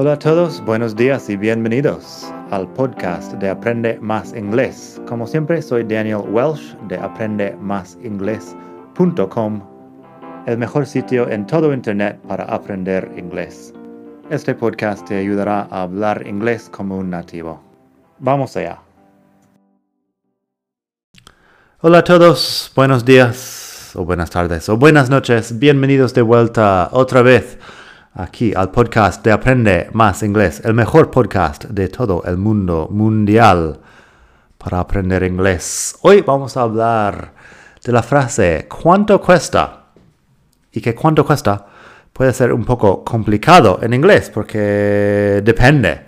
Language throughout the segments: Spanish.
Hola a todos, buenos días y bienvenidos al podcast de Aprende Más Inglés. Como siempre, soy Daniel Welsh de aprendemásinglés.com, el mejor sitio en todo Internet para aprender inglés. Este podcast te ayudará a hablar inglés como un nativo. Vamos allá. Hola a todos, buenos días o buenas tardes o buenas noches. Bienvenidos de vuelta otra vez aquí al podcast de Aprende Más Inglés, el mejor podcast de todo el mundo mundial para aprender inglés. Hoy vamos a hablar de la frase ¿cuánto cuesta? Y que cuánto cuesta puede ser un poco complicado en inglés porque depende,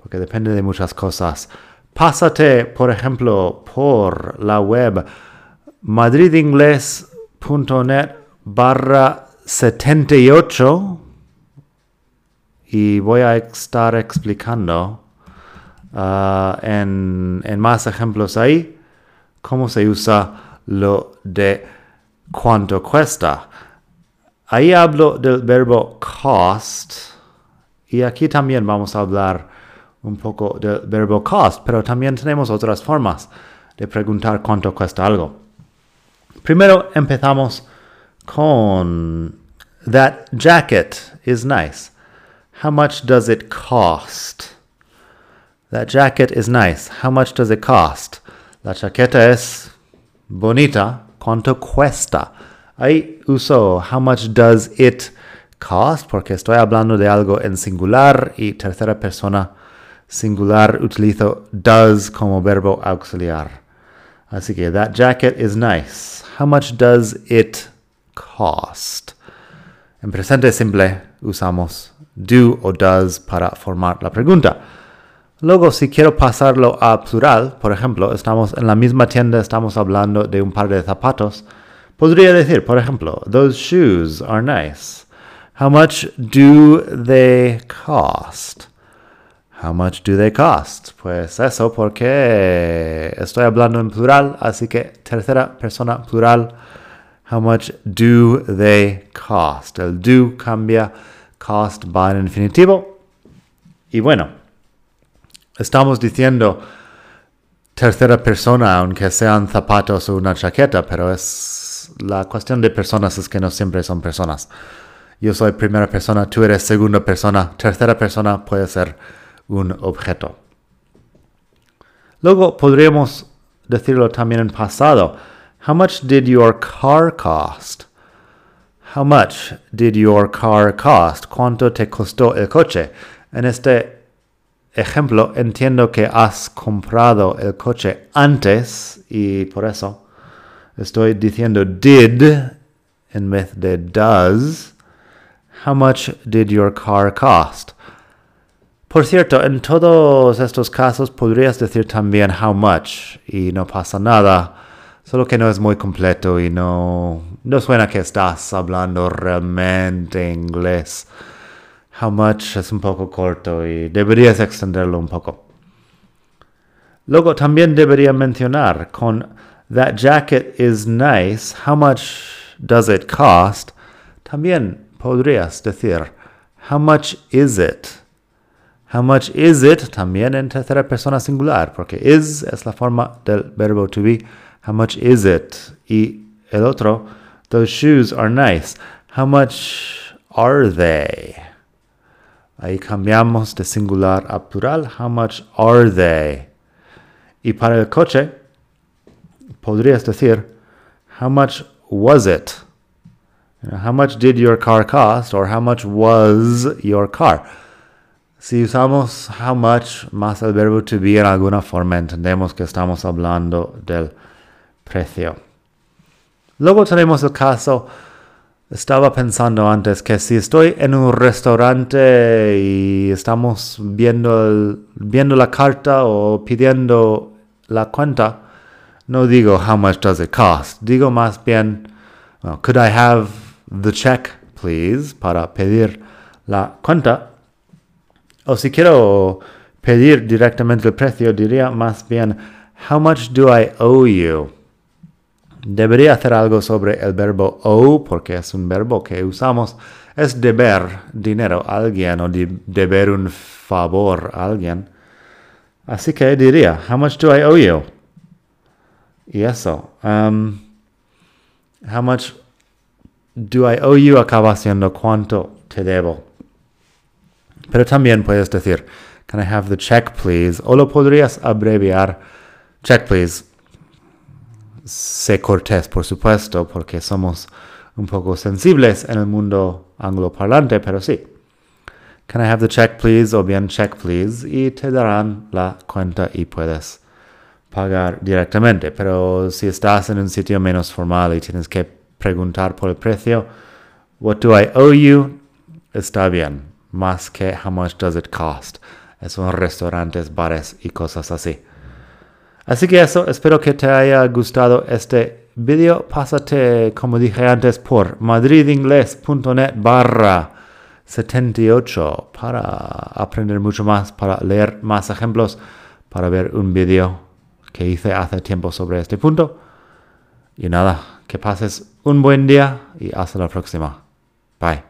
porque depende de muchas cosas. Pásate, por ejemplo, por la web madridingles.net barra 78 y voy a estar explicando uh, en, en, más ejemplos ahí cómo se usa lo de cuánto cuesta. Ahí hablo del verbo cost y aquí también vamos a hablar un poco del verbo cost, pero también tenemos otras formas de preguntar cuánto cuesta algo. Primero empezamos con That jacket is nice. How much does it cost? That jacket is nice. How much does it cost? La chaqueta es bonita. ¿Cuánto cuesta? Ahí uso how much does it cost porque estoy hablando de algo en singular y tercera persona singular utilizo does como verbo auxiliar. Así que that jacket is nice. How much does it cost? En presente simple usamos do o does para formar la pregunta. Luego, si quiero pasarlo a plural, por ejemplo, estamos en la misma tienda, estamos hablando de un par de zapatos, podría decir, por ejemplo, those shoes are nice. How much do they cost? How much do they cost? Pues eso porque estoy hablando en plural, así que tercera persona plural. How much do they cost? El do cambia, cost va en infinitivo. Y bueno, estamos diciendo tercera persona, aunque sean zapatos o una chaqueta, pero es la cuestión de personas es que no siempre son personas. Yo soy primera persona, tú eres segunda persona, tercera persona puede ser un objeto. Luego podríamos decirlo también en pasado. How much did your car cost? How much did your car cost? ¿Cuánto te costó el coche? En este ejemplo entiendo que has comprado el coche antes y por eso estoy diciendo did en vez de does. How much did your car cost? Por cierto, en todos estos casos podrías decir también how much y no pasa nada, solo que no es muy completo y no, suena que estás hablando realmente inglés. How much es un poco corto y deberías extenderlo un poco. Luego también debería mencionar con that jacket is nice, how much does it cost? También podrías decir how much is it? How much is it? También en tercera persona singular, porque is es la forma del verbo to be. How much is it? Y el otro, those shoes are nice. How much are they? Ahí cambiamos de singular a plural. How much are they? Y para el coche, podrías decir, how much was it? how much did your car cost? Or how much was your car? Si usamos how much más el verbo to be en alguna forma, entendemos que estamos hablando del precio. Luego tenemos el caso, estaba pensando antes que si estoy en un restaurante y estamos viendo, viendo la carta o pidiendo la cuenta, no digo how much does it cost, digo más bien, could I have the check, please, para pedir la cuenta. O si quiero pedir directamente el precio, diría más bien, how much do I owe you? Debería hacer algo sobre el verbo owe porque es un verbo que usamos es deber dinero a alguien o deber un favor a alguien. Así que diría, how much do I owe you? Y eso. Um, how much do I owe you acaba siendo cuánto te debo. Pero también puedes decir, can I have the check please? O lo podrías abreviar, check please. Sé cortés, por supuesto, porque somos un poco sensibles en el mundo angloparlante, pero sí. Can I have the check please? O bien check please. Y te darán la cuenta y puedes pagar directamente. Pero si estás en un sitio menos formal y tienes que preguntar por el precio, what do I owe you? Está bien. Más que how much does it cost. Son restaurantes, bares y cosas así. Así que eso, espero que te haya gustado este video. Pásate, como dije antes, por madridingles.net barra 78 para aprender mucho más, para leer más ejemplos, para ver un video que hice hace tiempo sobre este punto. Y nada, que pases un buen día y hasta la próxima. Bye.